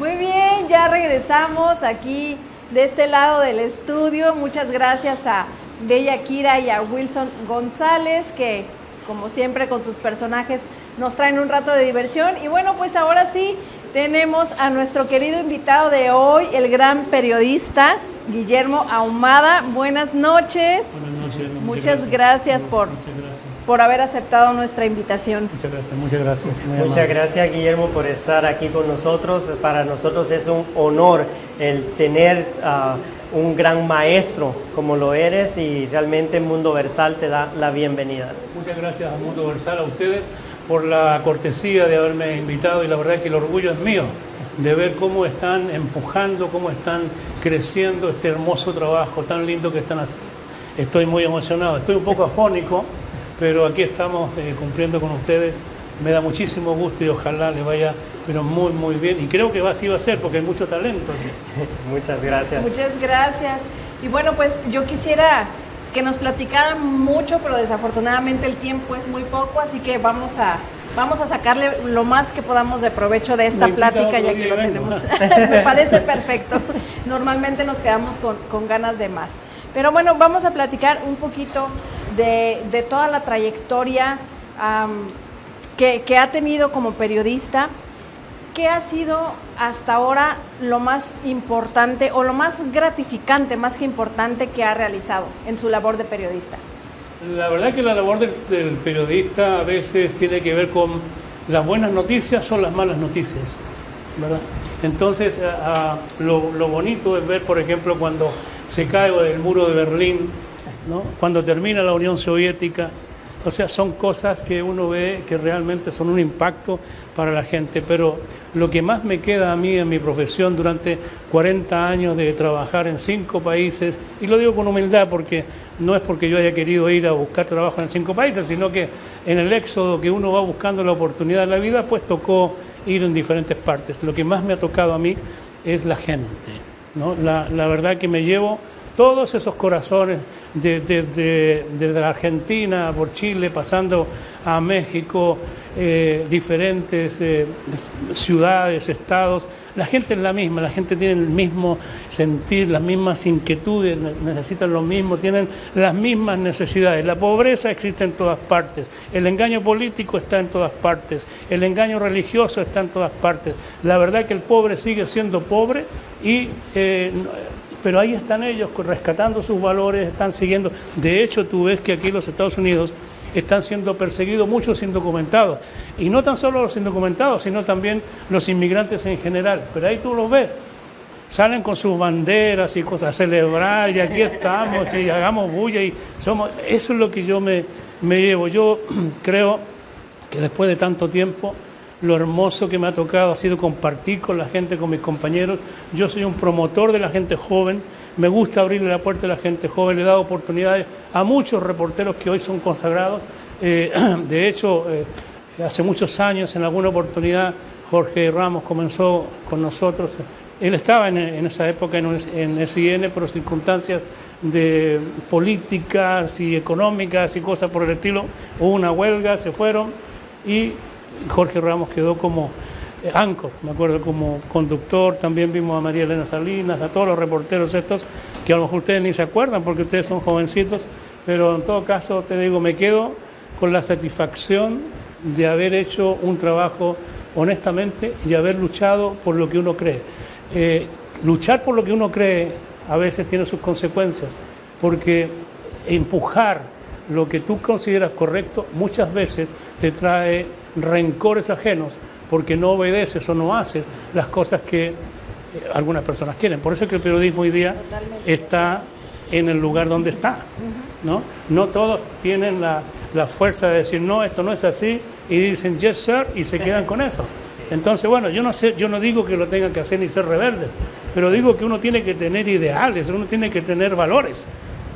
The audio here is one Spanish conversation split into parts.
Muy bien, ya regresamos aquí de este lado del estudio. Muchas gracias a Bella Kira y a Wilson González, que como siempre con sus personajes nos traen un rato de diversión. Y bueno, pues ahora sí tenemos a nuestro querido invitado de hoy, el gran periodista Guillermo Ahumada. Buenas noches. Buenas noches. Muchas, gracias, por, por haber aceptado nuestra invitación. Muchas gracias, muchas gracias. Muchas gracias Guillermo por estar aquí con nosotros. Para nosotros es un honor el tener a un gran maestro como lo eres y realmente Mundo Versal te da la bienvenida. Muchas gracias a Mundo Versal, a ustedes por la cortesía de haberme invitado y la verdad que el orgullo es mío de ver cómo están empujando, cómo están creciendo este hermoso trabajo tan lindo que están haciendo. Estoy muy emocionado, estoy un poco afónico, pero aquí estamos eh, cumpliendo con ustedes. Me da muchísimo gusto y ojalá le vaya pero muy muy bien y creo que así va a ser porque hay mucho talento aquí. Muchas gracias. Muchas gracias. Y bueno, pues yo quisiera que nos platicaran mucho, pero desafortunadamente el tiempo es muy poco, así que vamos a vamos a sacarle lo más que podamos de provecho de esta plática ya que lo tenemos. Me parece perfecto. Normalmente nos quedamos con, con, ganas de más. Pero bueno, vamos a platicar un poquito de, toda la trayectoria que, ha tenido como periodista. ¿Qué ha sido hasta ahora lo más importante o lo más gratificante, más que importante que ha realizado en su labor de periodista? La verdad que la labor del, periodista a veces tiene que ver con las buenas noticias o las malas noticias, ¿verdad? Entonces, lo, bonito es ver, por ejemplo, cuando se cae el muro de Berlín, cuando termina la Unión Soviética, o sea, son cosas que uno ve que realmente son un impacto para la gente, pero lo que más me queda a mí en mi profesión durante 40 años de trabajar en cinco países, y lo digo con humildad porque no es porque yo haya querido ir a buscar trabajo en cinco países, sino que en el éxodo que uno va buscando la oportunidad de la vida, pues tocó ir en diferentes partes. Lo que más me ha tocado a mí es la gente, ¿no? la verdad que me llevo todos esos corazones desde de, de, de, la Argentina por Chile, pasando a México, eh, diferentes eh, ciudades, estados, la gente es la misma, la gente tiene el mismo sentir, las mismas inquietudes, necesitan lo mismo, tienen las mismas necesidades. La pobreza existe en todas partes, el engaño político está en todas partes, el engaño religioso está en todas partes. La verdad que el pobre sigue siendo pobre y... Eh, pero ahí están ellos rescatando sus valores, están siguiendo. De hecho, tú ves que aquí en los Estados Unidos están siendo perseguidos muchos indocumentados. Y no tan solo los indocumentados, sino también los inmigrantes en general. Pero ahí tú los ves. Salen con sus banderas y cosas a celebrar, y aquí estamos, y hagamos bulla, y somos. Eso es lo que yo me, me llevo. Yo creo que después de tanto tiempo lo hermoso que me ha tocado ha sido compartir con la gente, con mis compañeros. Yo soy un promotor de la gente joven, me gusta abrirle la puerta a la gente joven, le he dado oportunidades a muchos reporteros que hoy son consagrados. Eh, de hecho, eh, hace muchos años, en alguna oportunidad, Jorge Ramos comenzó con nosotros. Él estaba en, esa época en, en SIN, por circunstancias de políticas y económicas y cosas por el estilo. Hubo una huelga, se fueron y Jorge Ramos quedó como Anco, me acuerdo como conductor, también vimos a María Elena Salinas, a todos los reporteros estos, que a lo mejor ustedes ni se acuerdan porque ustedes son jovencitos, pero en todo caso te digo, me quedo con la satisfacción de haber hecho un trabajo honestamente y haber luchado por lo que uno cree. Eh, luchar por lo que uno cree a veces tiene sus consecuencias, porque empujar lo que tú consideras correcto muchas veces te trae rencores ajenos porque no obedeces o no haces las cosas que eh, algunas personas quieren. Por eso es que el periodismo hoy día Totalmente. está en el lugar donde está. ¿no? no todos tienen la, la, fuerza de decir, no, esto no es así, y dicen, yes, sir, y se quedan con eso. Entonces, bueno, yo no, sé, yo no digo que lo tengan que hacer ni ser rebeldes, pero digo que uno tiene que tener ideales, uno tiene que tener valores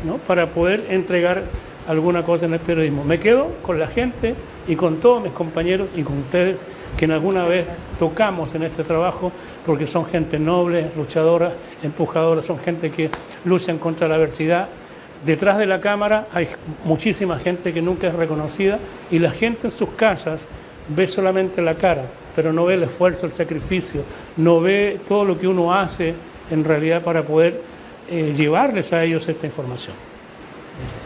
¿no? para poder entregar alguna cosa en el periodismo. Me quedo con la gente y con todos mis compañeros y con ustedes que en alguna vez tocamos en este trabajo porque son gente noble, luchadora, empujadora, son gente que luchan contra la adversidad. Detrás de la cámara hay muchísima gente que nunca es reconocida y la gente en sus casas ve solamente la cara, pero no ve el esfuerzo, el sacrificio, no ve todo lo que uno hace en realidad para poder eh, llevarles a ellos esta información.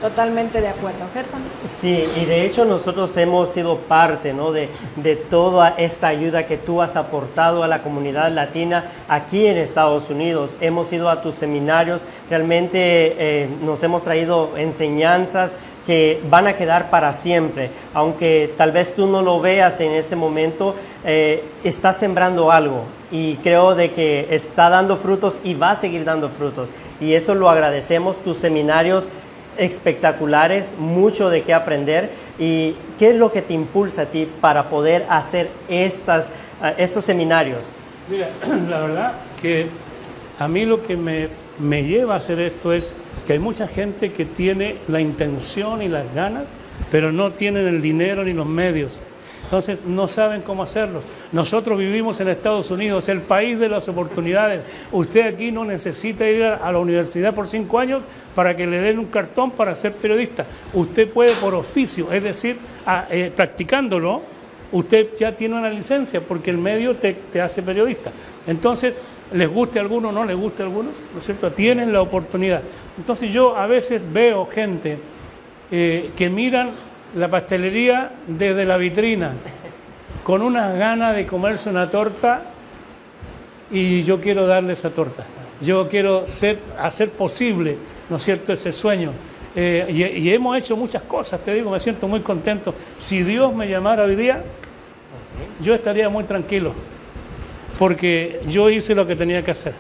Totalmente de acuerdo. Gerson. Sí, y de hecho nosotros hemos sido parte ¿no? de, de, toda esta ayuda que tú has aportado a la comunidad latina aquí en Estados Unidos. Hemos ido a tus seminarios, realmente eh, nos hemos traído enseñanzas que van a quedar para siempre. Aunque tal vez tú no lo veas en este momento, eh, estás sembrando algo y creo de que está dando frutos y va a seguir dando frutos. Y eso lo agradecemos. Tus seminarios espectaculares, mucho de qué aprender. ¿Y qué es lo que te impulsa a ti para poder hacer estas, uh, estos seminarios? Mira, la verdad que a mí lo que me, me lleva a hacer esto es que hay mucha gente que tiene la intención y las ganas, pero no tienen el dinero ni los medios. Entonces no saben cómo hacerlo. Nosotros vivimos en Estados Unidos, el país de las oportunidades. Usted aquí no necesita ir a la universidad por cinco años para que le den un cartón para ser periodista. Usted puede por oficio, es decir, eh, practicándolo, usted ya tiene una licencia porque el medio te, te hace periodista. Entonces, les guste a algunos, no les guste a algunos, ¿no es cierto? Tienen la oportunidad. Entonces yo a veces veo gente eh, que miran la pastelería desde la vitrina, con unas ganas de comerse una torta y yo quiero darle esa torta. Yo quiero ser, hacer posible, ¿no es cierto?, ese sueño. Eh, y, y, hemos hecho muchas cosas, te digo, me siento muy contento. Si Dios me llamara hoy día, yo estaría muy tranquilo, porque yo hice lo que tenía que hacer.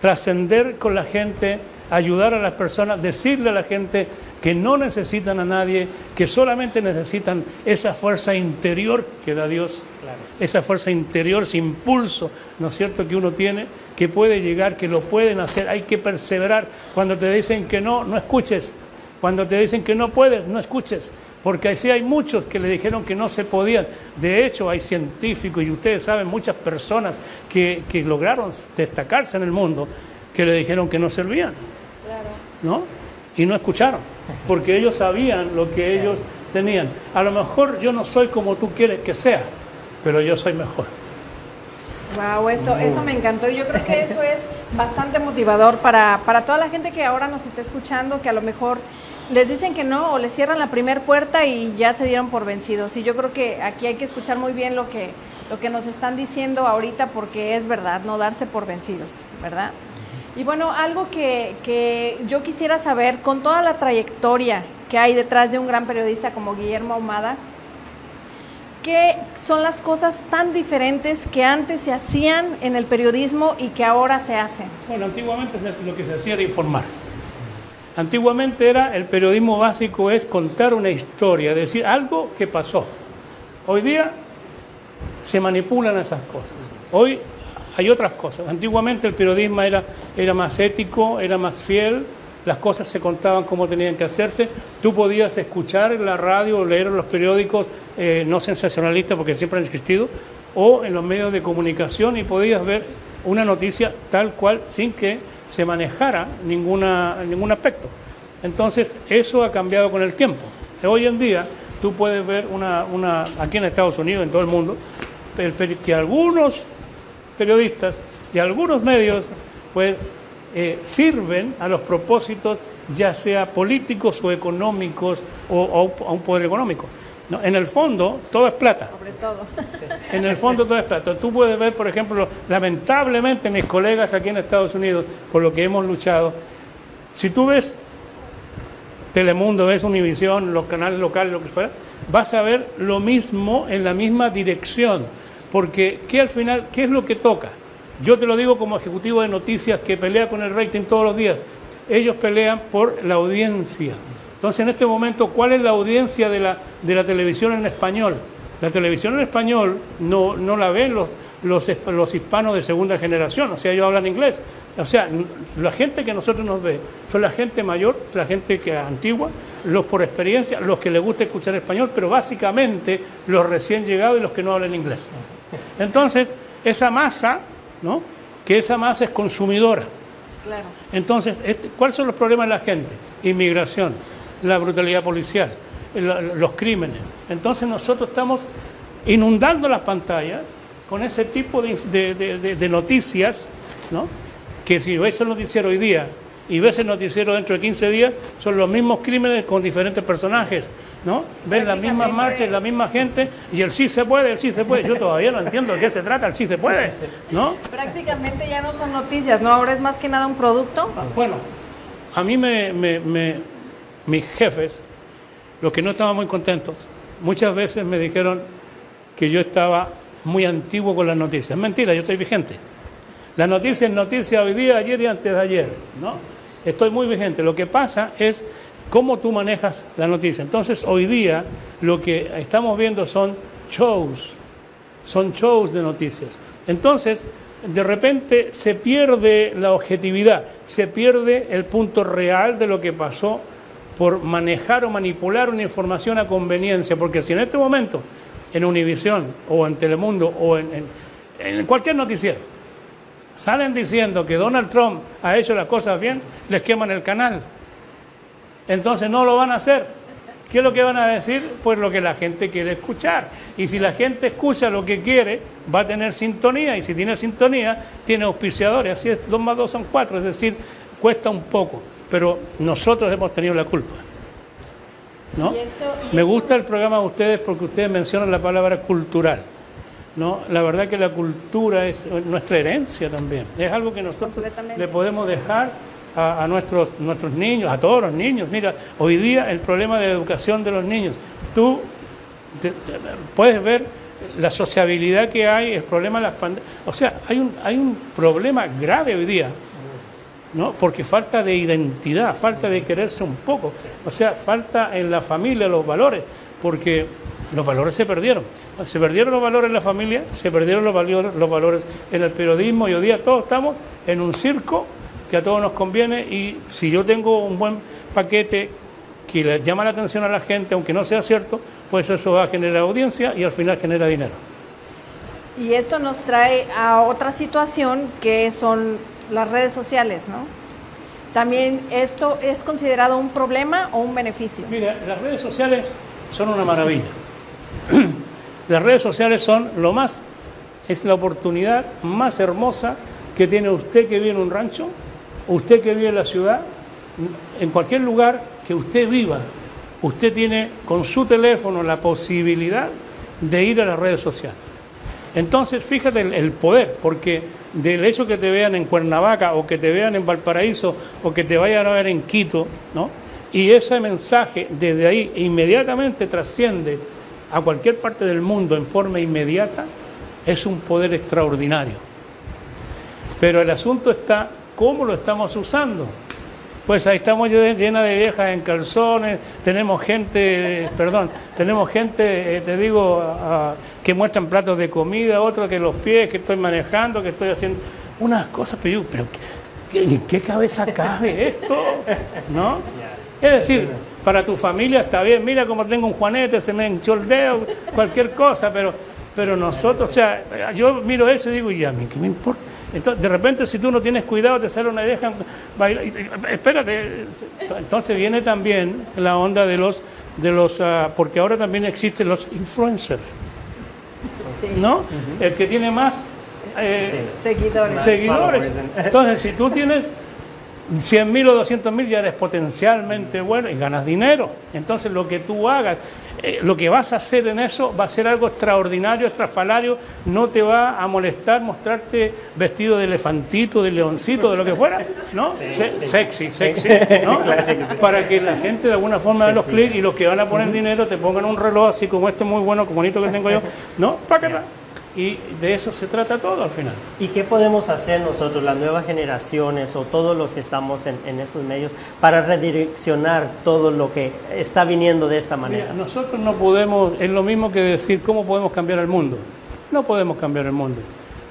Trascender con la gente, ayudar a las personas, decirle a la gente que no necesitan a nadie, que solamente necesitan esa fuerza interior que da Dios, claro. esa fuerza interior, ese impulso, ¿no es cierto?, que uno tiene, que puede llegar, que lo pueden hacer, hay que perseverar. Cuando te dicen que no, no escuches. Cuando te dicen que no puedes, no escuches. Porque así hay muchos que le dijeron que no se podían. De hecho, hay científicos y ustedes saben, muchas personas que, que lograron destacarse en el mundo, que le dijeron que no servían. Claro. ¿No? Y no escucharon, porque ellos sabían lo que ellos tenían. A lo mejor yo no soy como tú quieres que sea, pero yo soy mejor. Wow, eso, eso me encantó. Yo creo que eso es bastante motivador para, para toda la gente que ahora nos está escuchando, que a lo mejor les dicen que no o les cierran la primera puerta y ya se dieron por vencidos. Y yo creo que aquí hay que escuchar muy bien lo que, lo que nos están diciendo ahorita porque es verdad, no darse por vencidos, ¿verdad? Y bueno, algo que, que, yo quisiera saber, con toda la trayectoria que hay detrás de un gran periodista como Guillermo Ahumada, ¿qué son las cosas tan diferentes que antes se hacían en el periodismo y que ahora se hacen? Bueno, antiguamente lo que se hacía era informar. Antiguamente era el periodismo básico es contar una historia, decir algo que pasó. Hoy día se manipulan esas cosas. Hoy hay otras cosas. Antiguamente el periodismo era, era más ético, era más fiel, las cosas se contaban como tenían que hacerse. Tú podías escuchar en la radio leer los periódicos eh, no sensacionalistas, porque siempre han existido, o en los medios de comunicación y podías ver una noticia tal cual sin que se manejara ninguna, ningún aspecto. Entonces, eso ha cambiado con el tiempo. Hoy en día, tú puedes ver una, una aquí en Estados Unidos, en todo el mundo, que algunos periodistas y algunos medios pues eh, sirven a los propósitos ya sea políticos o económicos o, o a un poder económico. No, en el fondo todo es plata. Sobre todo. En el fondo todo es plata. Tú puedes ver, por ejemplo, lamentablemente mis colegas aquí en Estados Unidos, por lo que hemos luchado, si tú ves Telemundo, ves Univisión, los canales locales, lo que fuera, vas a ver lo mismo en la misma dirección porque ¿qué al final, qué es lo que toca? Yo te lo digo como ejecutivo de noticias que pelea con el rating todos los días. Ellos pelean por la audiencia. Entonces, en este momento, ¿cuál es la audiencia de la, de la televisión en español? La televisión en español no, no la ven los, los, hispanos de segunda generación, o sea, ellos hablan inglés. O sea, la gente que nosotros nos ve son la gente mayor, la gente que antigua, los por experiencia, los que les gusta escuchar español, pero básicamente los recién llegados y los que no hablan inglés. Entonces, esa masa, ¿no? Que esa masa es consumidora. Claro. Entonces, este, ¿cuáles son los problemas de la gente? Inmigración, la brutalidad policial, los crímenes. Entonces nosotros estamos inundando las pantallas con ese tipo de, de- de- de noticias, ¿no? que si ves el noticiero hoy día y ves el noticiero dentro de 15 días, son los mismos crímenes con diferentes personajes. ¿No? Ves las mismas marchas, la misma gente y el sí se puede, el sí se puede. Yo todavía no entiendo de qué se trata, el sí se puede. ¿no? Prácticamente ya no son noticias, ¿no? Ahora es más que nada un producto. Ah, Bueno, a mí me, me- me- mis jefes, los que no estaban muy contentos, muchas veces me dijeron que yo estaba muy antiguo con las noticias. Es mentira, yo estoy vigente. La noticia es noticia hoy día, ayer y antes de ayer, ¿no? Estoy muy vigente. Lo que pasa es cómo tú manejas la noticia. Entonces, hoy día lo que estamos viendo son shows, son shows de noticias. Entonces, de repente se pierde la objetividad, se pierde el punto real de lo que pasó por manejar o manipular una información a conveniencia, porque si en este momento, en Univisión o en Telemundo o en, en- en cualquier noticiero, salen diciendo que Donald Trump ha hecho las cosas bien, les queman el canal. Entonces no lo van a hacer. ¿Qué es lo que van a decir? Pues lo que la gente quiere escuchar. Y si la gente escucha lo que quiere, va a tener sintonía. Y si tiene sintonía, tiene auspiciadores. Así es, dos más dos son cuatro. Es decir, cuesta un poco. Pero nosotros hemos tenido la culpa. ¿no? Y esto- y Me gusta el programa de ustedes porque ustedes mencionan la palabra cultural. ¿no? La verdad que la cultura es nuestra herencia también. Es algo que nosotros le podemos dejar a, nuestros, nuestros niños, a todos los niños. Mira, hoy día el problema de la educación de los niños. Tú puedes ver la sociabilidad que hay, el problema de las pandemias. O sea, hay un, hay un problema grave hoy día. ¿no? Porque falta de identidad, falta de quererse un poco, o sea, falta en la familia los valores, porque los valores se perdieron. Se perdieron los valores en la familia, se perdieron los valores, los valores en el periodismo y hoy día todos estamos en un circo que a todos nos conviene y si yo tengo un buen paquete que le llama la atención a la gente, aunque no sea cierto, pues eso va a generar audiencia y al final genera dinero. Y esto nos trae a otra situación que son las redes sociales, ¿no? También esto es considerado un problema o un beneficio. Mira, las redes sociales son una maravilla. Las redes sociales son lo más, es la oportunidad más hermosa que tiene usted que vive en un rancho, usted que vive en la ciudad, en cualquier lugar que usted viva. Usted tiene con su teléfono la posibilidad de ir a las redes sociales. Entonces, fíjate el, poder, porque del hecho que te vean en Cuernavaca o que te vean en Valparaíso o que te vayan a ver en Quito, ¿no? Y ese mensaje desde ahí inmediatamente trasciende a cualquier parte del mundo en forma inmediata, es un poder extraordinario. Pero el asunto está cómo lo estamos usando. Pues ahí estamos lle- llena de viejas en calzones, tenemos gente, perdón, tenemos gente, eh, te digo, que muestran platos de comida, otros que los pies, que estoy manejando, que estoy haciendo unas cosas, pero, yo, pero ¿qué- ¿en qué cabeza cabe esto? ¿No? Es decir, para tu familia está bien, mira cómo tengo un juanete, se me hinchó el dedo, cualquier cosa, pero, pero nosotros, o sea, yo miro eso y digo, ¿y a mí qué me importa? Entonces, de repente, si tú no tienes cuidado, te sale una vieja bailar. Espérate, entonces viene también la onda de los, de los ah, porque ahora también existen los influencers, ¿no? El que tiene más eh, Seguidores. Seguidores. followers. Entonces, si tú tienes 100 mil o 200 mil, ya eres potencialmente bueno y ganas dinero. Entonces, lo que tú hagas, eh, lo que vas a hacer en eso va a ser algo extraordinario, estrafalario. No te va a molestar mostrarte vestido de elefantito, de leoncito, de lo que fuera, ¿no? Se- Sexy, sexy, ¿no? Para que la gente de alguna forma haga los clics y los que van a poner dinero te pongan un reloj así como este muy bueno, como bonito que tengo yo, ¿no? Pácala. Y de eso se trata todo al final. ¿Y qué podemos hacer nosotros, las nuevas generaciones o todos los que estamos en, en estos medios, para redireccionar todo lo que está viniendo de esta manera? Mira, nosotros no podemos, es lo mismo que decir cómo podemos cambiar el mundo. No podemos cambiar el mundo.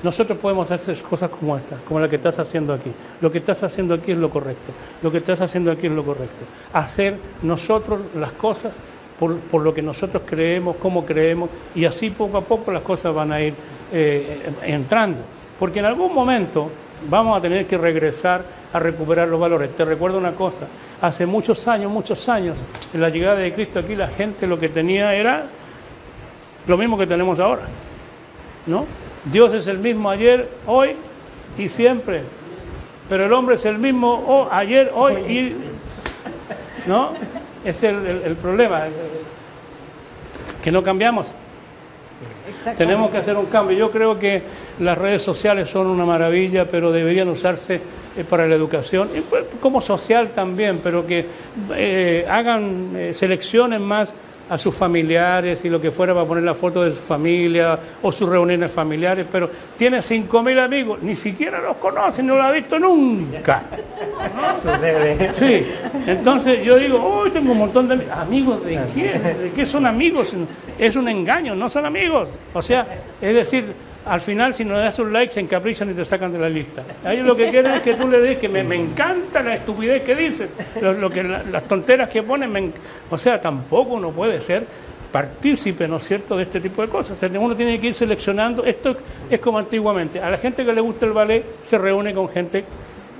Nosotros podemos hacer cosas como esta, como la que estás haciendo aquí. Lo que estás haciendo aquí es lo correcto. Lo que estás haciendo aquí es lo correcto. Hacer nosotros las cosas por, por lo que nosotros creemos, cómo creemos, y así poco a poco las cosas van a ir eh, entrando. Porque en algún momento vamos a tener que regresar a recuperar los valores. Te recuerdo una cosa, hace muchos años, muchos años, en la llegada de Cristo aquí la gente lo que tenía era lo mismo que tenemos ahora, ¿no? Dios es el mismo ayer, hoy y siempre. Pero el hombre es el mismo ayer, hoy y... ¿No? Es el, el problema, que no cambiamos. Tenemos que hacer un cambio. Yo creo que las redes sociales son una maravilla, pero deberían usarse eh, para la educación, pues, como social también, pero que eh, hagan, eh, selecciones más a sus familiares y lo que fuera para poner la foto de su familia o sus reuniones familiares, pero tiene 5.000 amigos, ni siquiera los conoce, no lo ha visto nunca. Sucede. Sí, entonces yo digo, hoy tengo un montón de amigos, ¿de qué? ¿De qué son amigos? Es un engaño, no son amigos. O sea, es decir, al final si no le das un like se encaprichan y te sacan de la lista. Ellos lo que quieren es que tú le des que me, encanta la estupidez que dices, lo, que, las tonteras que ponen, o sea, tampoco uno puede ser partícipe, ¿no es cierto?, de este tipo de cosas. uno tiene que ir seleccionando, esto es como antiguamente, a la gente que le gusta el ballet se reúne con gente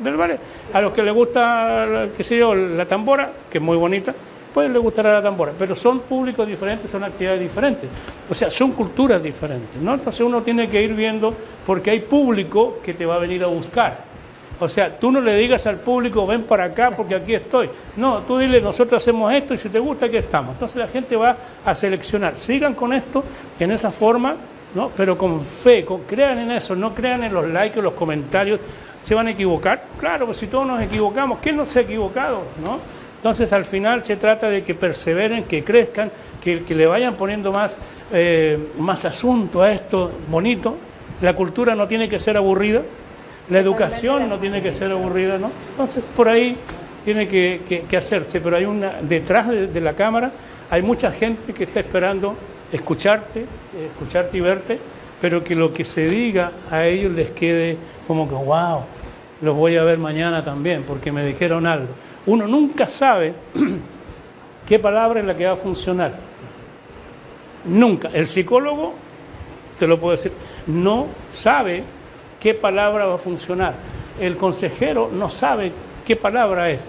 del ballet, a los que le gusta, qué sé yo, la tambora, que es muy bonita, pues le gustará la tambora, pero son públicos diferentes, son actividades diferentes, o sea, son culturas diferentes, ¿no? Entonces uno tiene que ir viendo porque hay público que te va a venir a buscar. O sea, tú no le digas al público, ven para acá porque aquí estoy. No, tú dile, nosotros hacemos esto y si te gusta, aquí estamos. Entonces la gente va a seleccionar. Sigan con esto, en esa forma, ¿no? pero con fe, con, crean en eso, no crean en los likes, los comentarios. ¿Se van a equivocar? Claro, pues si todos nos equivocamos, ¿quién no se ha equivocado? ¿no? Entonces al final se trata de que perseveren, que crezcan, que, le vayan poniendo más, eh, más asunto a esto bonito. La cultura no tiene que ser aburrida, la educación no tiene que ser aburrida, ¿no? Entonces por ahí tiene que, hacerse, pero hay una, detrás de, la cámara hay mucha gente que está esperando escucharte, escucharte y verte, pero que lo que se diga a ellos les quede como que, wow, los voy a ver mañana también, porque me dijeron algo. Uno nunca sabe qué palabra es la que va a funcionar. Nunca. El psicólogo, te lo puedo decir, no sabe qué palabra va a funcionar. El consejero no sabe qué palabra es,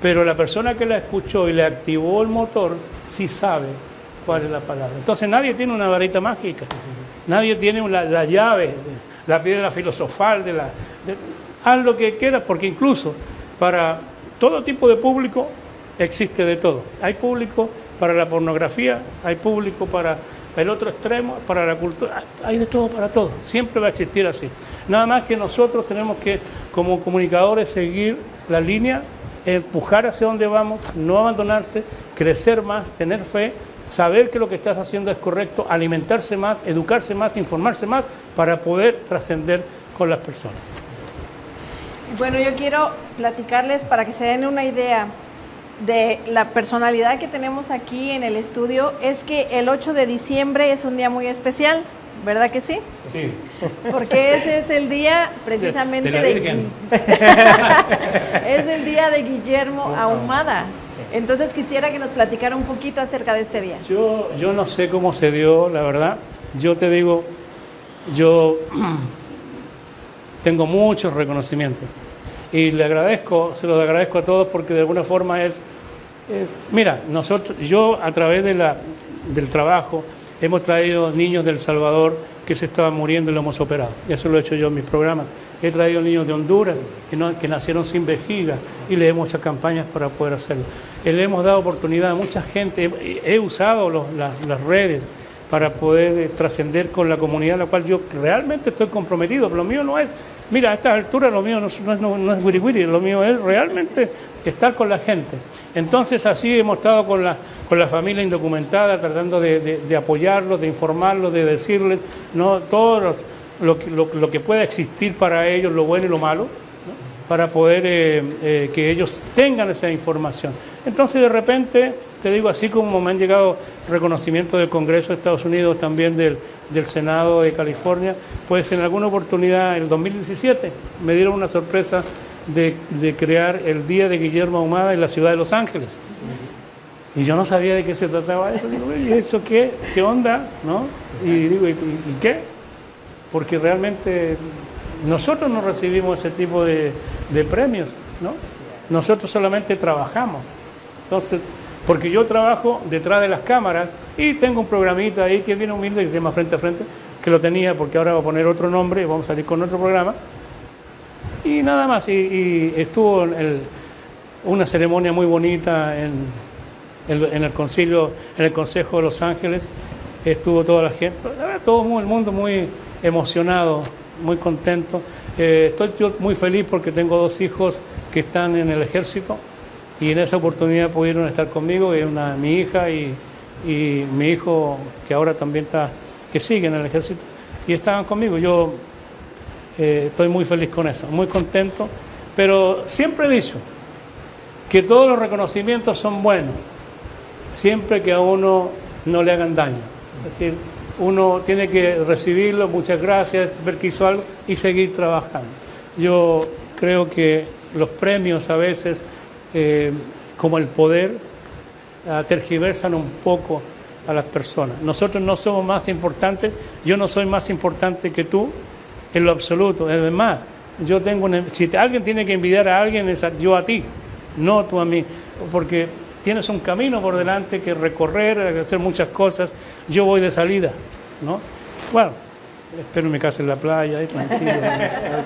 pero la persona que la escuchó y le activó el motor sí sabe cuál es la palabra. Entonces nadie tiene una varita mágica, nadie tiene la, llave, la piedra filosofal de la... haz lo que quieras, porque incluso para todo tipo de público existe de todo. Hay público para la pornografía, hay público para el otro extremo, para la cultura, hay de todo para todo. Siempre va a existir así. Nada más que nosotros tenemos que, como comunicadores, seguir la línea, empujar hacia donde vamos, no abandonarse, crecer más, tener fe, saber que lo que estás haciendo es correcto, alimentarse más, educarse más, informarse más, para poder trascender con las personas. Bueno, yo quiero platicarles para que se den una idea de la personalidad que tenemos aquí en el estudio. Es que el 8 de diciembre es un día muy especial, ¿verdad que sí? Sí. Porque ese es el día precisamente de, es el día de Guillermo Ahumada. Entonces quisiera que nos platicara un poquito acerca de este día. Yo, yo no sé cómo se dio, la verdad. Yo te digo, yo tengo muchos reconocimientos. Y le agradezco, se los agradezco a todos porque de alguna forma es, mira, nosotros, yo a través de la, del trabajo hemos traído niños del Salvador que se estaban muriendo y lo hemos operado. Eso lo he hecho yo en mis programas. He traído niños de Honduras que, no, que nacieron sin vejiga y le hemos hecho campañas para poder hacerlo. Le hemos dado oportunidad a mucha gente. He, usado las redes para poder eh, trascender con la comunidad a la cual yo realmente estoy comprometido. Lo mío no es Mira, a esta altura lo mío no, es, no, es wiri lo mío es realmente estar con la gente. Entonces así hemos estado con la, con familia indocumentada, tratando de, apoyarlos, de informarlos, de decirles ¿no? todo lo, lo, que pueda existir para ellos, lo bueno y lo malo, para poder eh, eh, que ellos tengan esa información. Entonces de repente, te digo, así como me han llegado reconocimientos del Congreso de Estados Unidos, también del Senado de California, pues en alguna oportunidad, en el 2017, me dieron una sorpresa de, crear el Día de Guillermo Ahumada en la ciudad de Los Ángeles. Y yo no sabía de qué se trataba eso. Digo, ¿y eso qué? ¿Qué onda? ¿No? Y digo, ¿y, qué? Porque realmente nosotros no recibimos ese tipo de, premios, ¿no? Nosotros solamente trabajamos. Entonces, porque yo trabajo detrás de las cámaras y tengo un programita ahí que viene humilde que se llama Frente a Frente, que lo tenía, porque ahora va a poner otro nombre y vamos a salir con otro programa. Y nada más, y, estuvo una ceremonia muy bonita en, en, el concilio, en el Consejo de Los Ángeles, estuvo toda la gente, todo el mundo muy emocionado, muy contento. Eh, estoy yo muy feliz porque tengo dos hijos que están en el ejército y en esa oportunidad pudieron estar conmigo, una, mi hija y, y mi hijo que ahora también está, que sigue en el ejército, y estaban conmigo. Yo eh, estoy muy feliz con eso, muy contento, pero siempre he dicho que todos los reconocimientos son buenos, siempre que a uno no le hagan daño. Decir, uno tiene que recibirlo, muchas gracias, ver que hizo algo y seguir trabajando. Yo creo que los premios a veces, eh, como el poder, uh, tergiversan un poco a las personas. Nosotros no somos más importantes, yo no soy más importante que tú en lo absoluto. Además, yo tengo si alguien tiene que envidiar a alguien, es yo a ti, no tú a mí, porque tienes un camino por delante que recorrer, hacer muchas cosas. Yo voy de salida, ¿no? Bueno, espero en mi casa en la playa, ahí tranquilo, a ver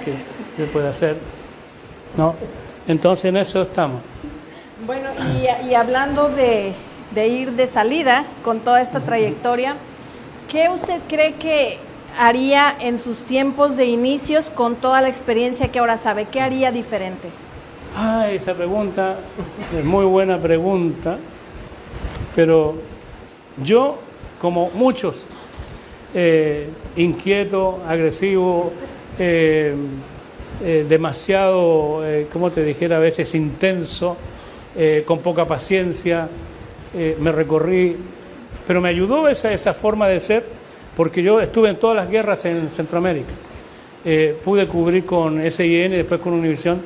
qué, puede hacer, ¿no? Entonces en eso estamos. Bueno, y, hablando de, de ir de salida con toda esta trayectoria, ¿qué usted cree que haría en sus tiempos de inicios con toda la experiencia que ahora sabe? ¿Qué haría diferente? Ah, esa pregunta es muy buena pregunta, pero yo, como muchos, eh, inquieto, agresivo, eh, eh, demasiado, como te dijera, a veces intenso, con poca paciencia, me recorrí, pero me ayudó esa, esa forma de ser, porque yo estuve en todas las guerras en Centroamérica. pude cubrir con SIN y después con Univisión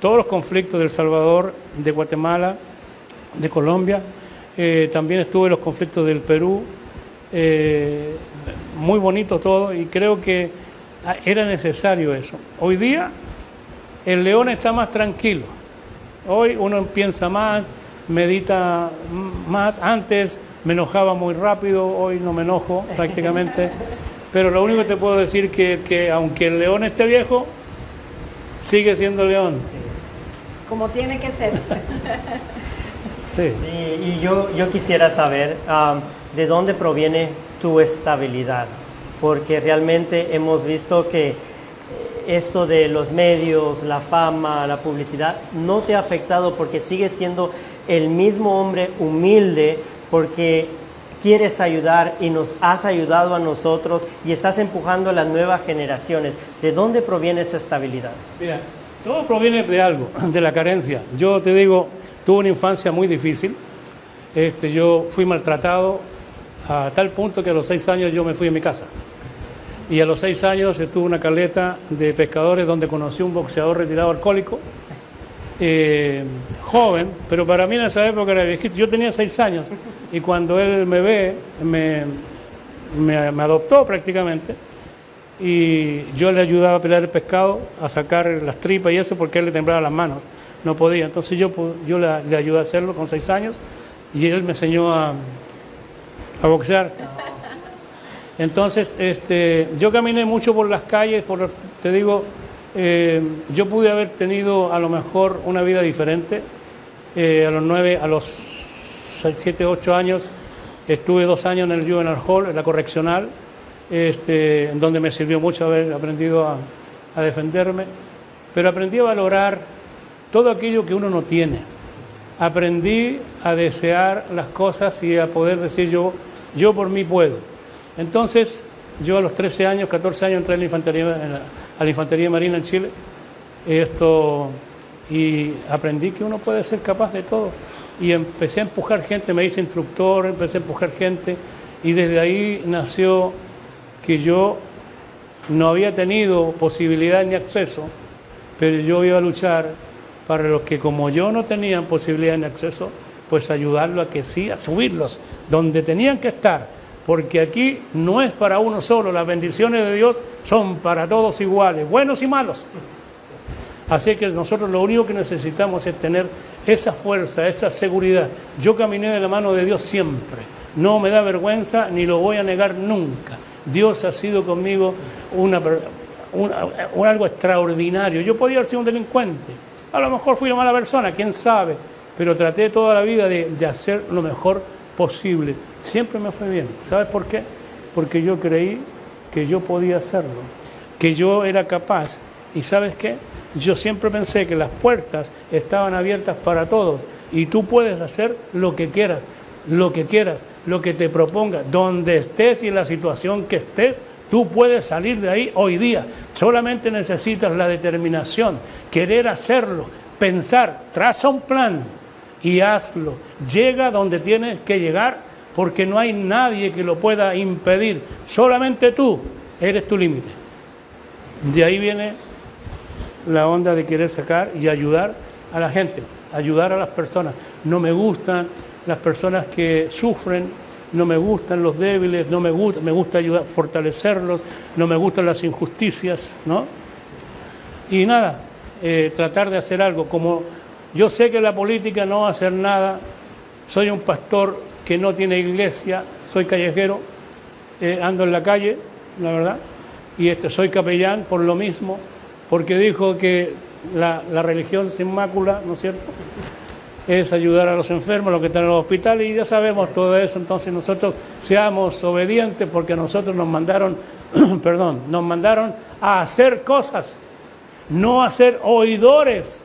todos los conflictos del Salvador, de Guatemala, de Colombia. Eh, también estuve en los conflictos del Perú. Eh, muy bonito todo y creo que era necesario eso. Hoy día el león está más tranquilo. Hoy uno piensa más, medita más. Antes me enojaba muy rápido, hoy no me enojo prácticamente. Pero lo único que te puedo decir que, que aunque el león esté viejo, sigue siendo león como tiene que ser. sí. sí, y yo, yo quisiera saber um, de dónde proviene tu estabilidad, porque realmente hemos visto que esto de los medios, la fama, la publicidad, no te ha afectado porque sigues siendo el mismo hombre humilde, porque quieres ayudar y nos has ayudado a nosotros y estás empujando a las nuevas generaciones. ¿De dónde proviene esa estabilidad? Mira, todo proviene de algo, de la carencia. Yo te digo, tuve una infancia muy difícil. Este, yo fui maltratado a tal punto que a los seis años yo me fui a mi casa. Y a los seis años estuve en una caleta de pescadores donde conocí un boxeador retirado alcohólico, eh, joven, pero para mí en esa época era viejito. Yo tenía seis años y cuando él me ve, me, me adoptó prácticamente y yo le ayudaba a pelar el pescado, a sacar las tripas y eso porque él le temblaba las manos, no podía. Entonces yo, yo le, ayudé a hacerlo con seis años y él me enseñó a, a boxear. Entonces este, yo caminé mucho por las calles, por, te digo, eh, yo pude haber tenido a lo mejor una vida diferente. Eh, a los nueve, a los siete, ocho años, estuve dos años en el Juvenile Hall, en la correccional, este, donde me sirvió mucho haber aprendido a, a defenderme, pero aprendí a valorar todo aquello que uno no tiene. Aprendí a desear las cosas y a poder decir yo, yo por mí puedo. Entonces, yo a los 13 años, 14 años entré en la infantería, a la infantería marina en Chile, esto, y aprendí que uno puede ser capaz de todo. Y empecé a empujar gente, me hice instructor, empecé a empujar gente, y desde ahí nació que yo no había tenido posibilidad ni acceso, pero yo iba a luchar para los que como yo no tenían posibilidad ni acceso, pues ayudarlo a que sí, a subirlos donde tenían que estar, porque aquí no es para uno solo, las bendiciones de Dios son para todos iguales, buenos y malos. Así que nosotros lo único que necesitamos es tener esa fuerza, esa seguridad. Yo caminé de la mano de Dios siempre, no me da vergüenza ni lo voy a negar nunca Dios ha sido conmigo una, un algo extraordinario. Yo podía haber sido un delincuente, a lo mejor fui una mala persona, quién sabe, pero traté toda la vida de, de hacer lo mejor posible. Siempre me fue bien. ¿Sabes por qué? Porque yo creí que yo podía hacerlo, que yo era capaz. ¿Y sabes qué? Yo siempre pensé que las puertas estaban abiertas para todos y tú puedes hacer lo que quieras, lo que quieras, lo que te proponga, donde estés y en la situación que estés, Tú puedes salir de ahí hoy día. Solamente necesitas la determinación, querer hacerlo, pensar, traza un plan y hazlo. Llega donde tienes que llegar porque no hay nadie que lo pueda impedir. Solamente tú eres tu límite. De ahí viene la onda de querer sacar y ayudar a la gente, ayudar a las personas. No me gustan las personas que sufren no me gustan los débiles, no me gusta, me gusta ayudar, fortalecerlos, no me gustan las injusticias, ¿no? Y nada, eh, tratar de hacer algo. Como yo sé que la política no va a hacer nada, soy un pastor que no tiene iglesia, soy callejero, eh, ando en la calle, la verdad, y este, soy capellán por lo mismo, porque dijo que la, la religión sin mácula, ¿no es cierto? Es ayudar a los enfermos, los que están en los hospitales, y ya sabemos todo eso, entonces nosotros seamos obedientes porque nosotros nos mandaron, perdón, nos mandaron a hacer cosas, no a ser oidores,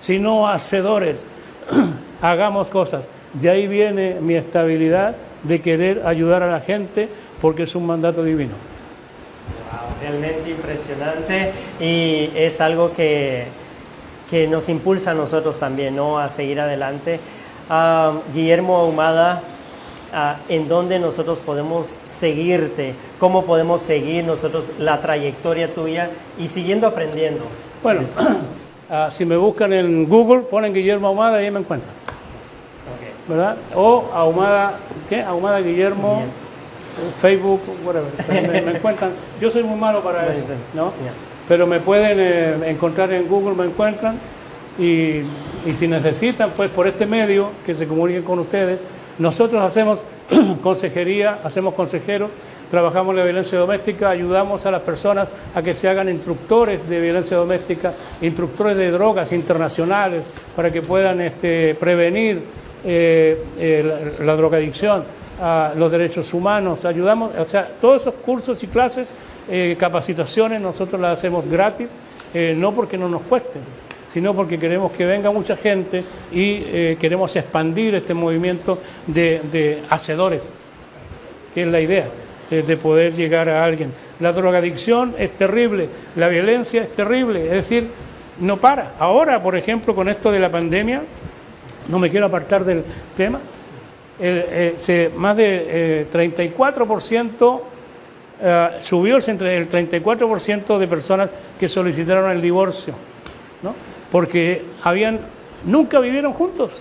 sino hacedores. Hagamos cosas. De ahí viene mi estabilidad de querer ayudar a la gente porque es un mandato divino. realmente impresionante y es algo que que nos impulsa a nosotros también ¿no? a seguir adelante. Guillermo Ahumada, ¿en dónde nosotros podemos seguirte? ¿Cómo podemos seguir nosotros la trayectoria tuya y siguiendo aprendiendo? Bueno, ah, si me buscan en Google, ponen Guillermo Ahumada y ahí me encuentran. ¿Verdad? O Ahumada, ¿qué? Ahumada Guillermo. Facebook, whatever. Me, encuentran. Yo soy muy malo para eso, ¿no? Pero me pueden eh, encontrar en Google, me encuentran. Y, si necesitan, pues por este medio que se comuniquen con ustedes, nosotros hacemos consejería, hacemos consejeros, trabajamos la violencia doméstica, ayudamos a las personas a que se hagan instructores de violencia doméstica, instructores de drogas internacionales, para que puedan este, prevenir eh, eh, la, la drogadicción, a los derechos humanos, ayudamos, o sea, todos esos cursos y clases eh, capacitaciones nosotros las hacemos gratis, eh, no porque no nos cuesten, sino porque queremos que venga mucha gente y eh, queremos expandir este movimiento de, hacedores, que es la idea, de, poder llegar a alguien. La drogadicción es terrible, la violencia es terrible, es decir, no para. Ahora, por ejemplo, con esto de la pandemia, no me quiero apartar del tema, más de 34% eh, subió el, el 34% de personas que solicitaron el divorcio, ¿no? porque habían, nunca vivieron juntos,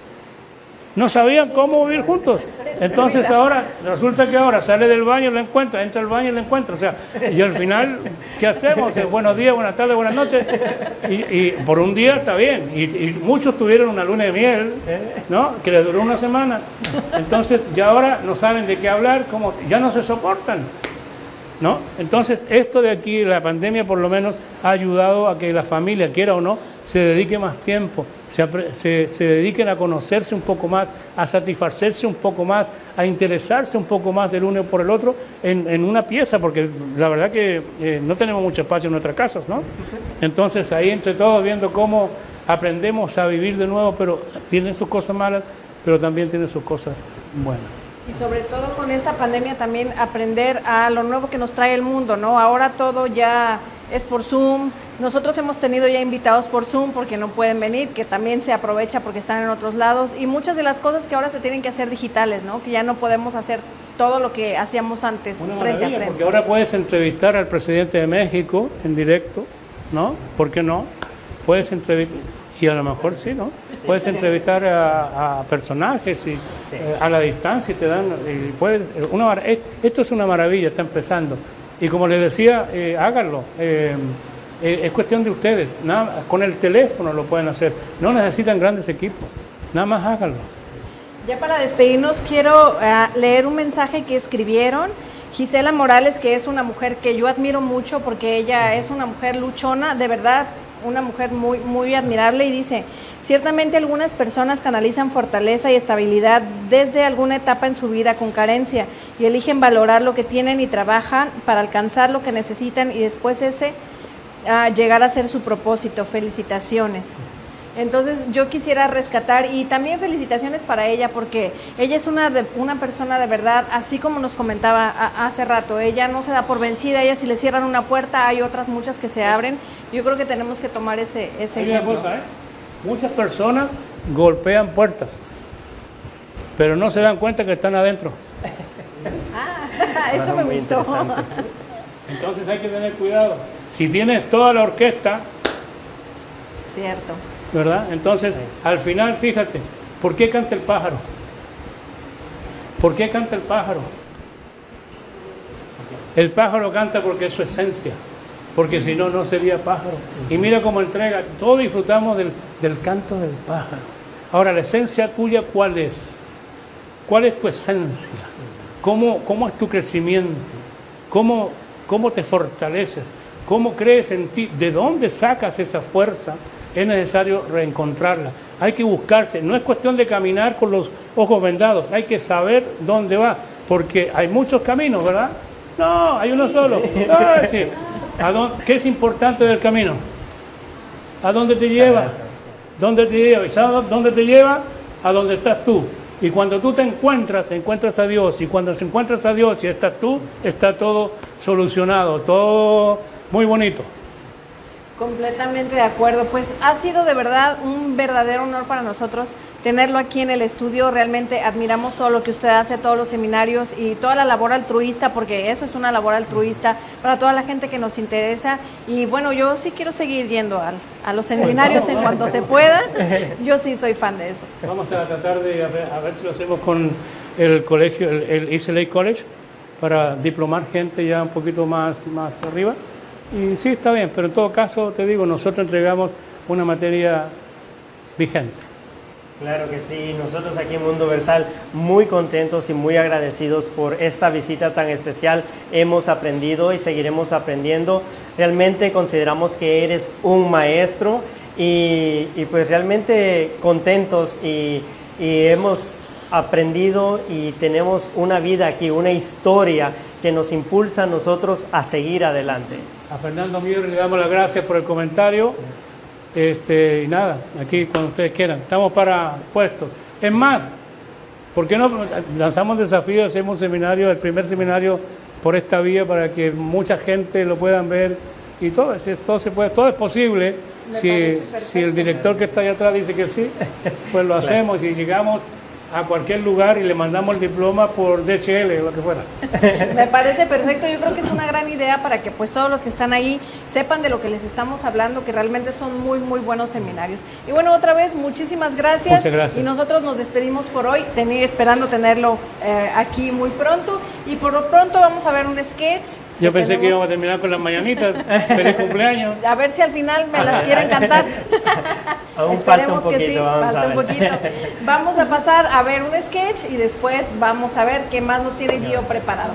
no sabían cómo vivir juntos. Entonces ahora, resulta que ahora sale del baño y lo encuentra, entra al baño y lo encuentra. O sea, y al final, ¿qué hacemos? buenos días, buenas tardes, buenas noches. Y, por un día está bien. Y, y, muchos tuvieron una luna de miel, ¿no? Que les duró una semana. Entonces ya ahora no saben de qué hablar, como ya no se soportan. ¿No? Entonces, esto de aquí, la pandemia por lo menos ha ayudado a que la familia, quiera o no, se dedique más tiempo, se, se, dediquen a conocerse un poco más, a satisfacerse un poco más, a interesarse un poco más del uno por el otro en, una pieza, porque la verdad que eh, no tenemos mucho espacio en nuestras casas, ¿no? Entonces, ahí entre todos viendo cómo aprendemos a vivir de nuevo, pero tiene sus cosas malas, pero también tiene sus cosas buenas. Y sobre todo con esta pandemia también aprender a lo nuevo que nos trae el mundo, ¿no? Ahora todo ya es por Zoom. Nosotros hemos tenido ya invitados por Zoom porque no pueden venir, que también se aprovecha porque están en otros lados. Y muchas de las cosas que ahora se tienen que hacer digitales, ¿no? Que ya no podemos hacer todo lo que hacíamos antes frente a frente. Porque ahora puedes entrevistar al presidente de México en directo, ¿no? ¿Por qué no? Puedes entrevistar, y a lo mejor sí, ¿no? Puedes entrevistar a, personajes y eh, a la distancia y te dan, puedes, una, esto es una maravilla, está empezando. Y como les decía, eh, háganlo. Eh, es cuestión de ustedes. Nada, con el teléfono lo pueden hacer. No necesitan grandes equipos. Nada más háganlo. Ya para despedirnos, quiero leer un mensaje que escribieron. Gisela Morales, que es una mujer que yo admiro mucho porque ella es una mujer luchona, de verdad, una mujer muy, muy admirable y dice, ciertamente algunas personas canalizan fortaleza y estabilidad desde alguna etapa en su vida con carencia y eligen valorar lo que tienen y trabajan para alcanzar lo que necesitan y después ese ah, llegar a ser su propósito. Felicitaciones. Entonces yo quisiera rescatar y también felicitaciones para ella porque ella es una, de, una persona de verdad, así como nos comentaba hace rato, ella no se da por vencida, ella si le cierran una puerta hay otras muchas que se abren. Yo creo que tenemos que tomar ese, ese ejemplo. ¿eh? Muchas personas golpean puertas, pero no se dan cuenta que están adentro. ah, eso me gustó. Entonces hay que tener cuidado. Si tienes toda la orquesta, cierto ¿verdad? Entonces, al final, fíjate, ¿por qué canta el pájaro? ¿Por qué canta el pájaro? El pájaro canta porque es su esencia, porque si no, no sería pájaro. Y mira cómo entrega, todos disfrutamos del, canto del pájaro. Ahora, la esencia tuya, ¿cuál es? ¿Cuál es tu esencia? ¿Cómo, cómo es tu crecimiento? ¿Cómo, ¿Cómo te fortaleces? ¿Cómo crees en ti? ¿De dónde sacas esa fuerza? Es necesario reencontrarla. Hay que buscarse, no es cuestión de caminar con los ojos vendados, hay que saber dónde va, porque hay muchos caminos, ¿verdad? No, hay uno solo. ¿Qué es importante del camino? ¿A dónde te lleva? ¿Dónde te lleva? ¿Y sabes dónde te lleva? A dónde estás tú. Y cuando tú te encuentras, encuentras a Dios. Y cuando se encuentras a Dios y estás tú, está todo solucionado, todo muy bonito. Completamente de acuerdo. Pues ha sido de verdad un verdadero honor para nosotros tenerlo aquí en el estudio. Realmente admiramos todo lo que usted hace, todos los seminarios y toda la labor altruista, porque eso es una labor altruista para toda la gente que nos interesa. Y bueno, yo sí quiero seguir yendo a los seminarios en cuanto se pueda. Yo sí soy fan de eso. Vamos a tratar de a ver, si lo hacemos con el colegio, el, el College, para diplomar gente ya un poquito más, más arriba. Y sí, está bien, pero en todo caso, te digo, nosotros entregamos una materia vigente. Claro que sí, nosotros aquí en Mundo Versal muy contentos y muy agradecidos por esta visita tan especial. Hemos aprendido y seguiremos aprendiendo. Realmente consideramos que eres un maestro y, pues realmente contentos y, hemos aprendido y tenemos una vida aquí, una historia que nos impulsa nosotros a seguir adelante. A Fernando Mier le damos las gracias por el comentario. Este, y nada, aquí cuando ustedes quieran. Estamos para puestos. Es más, ¿por qué no lanzamos desafío, hacemos un seminario, el primer seminario por esta vía para que mucha gente lo puedan ver y todo, todo se puede, todo es posible. Si, si, el director que está allá atrás dice que sí, pues lo hacemos y llegamos a cualquier lugar y le mandamos el diploma por DHL o lo que fuera. Me parece perfecto, yo creo que es una gran idea para que pues todos los que están ahí sepan de lo que les estamos hablando, que realmente son muy muy buenos seminarios. Y bueno, otra vez muchísimas gracias. Y nosotros nos despedimos por hoy, esperando tenerlo eh, aquí muy pronto. Y por lo pronto vamos a ver un sketch. Yo pensé que íbamos a terminar con las mañanitas. Feliz cumpleaños. A ver si al final me las quieren cantar. Aún falta un poquito, vamos a ver. Vamos a pasar a ver un sketch y después vamos a ver qué más nos tiene Gio preparado.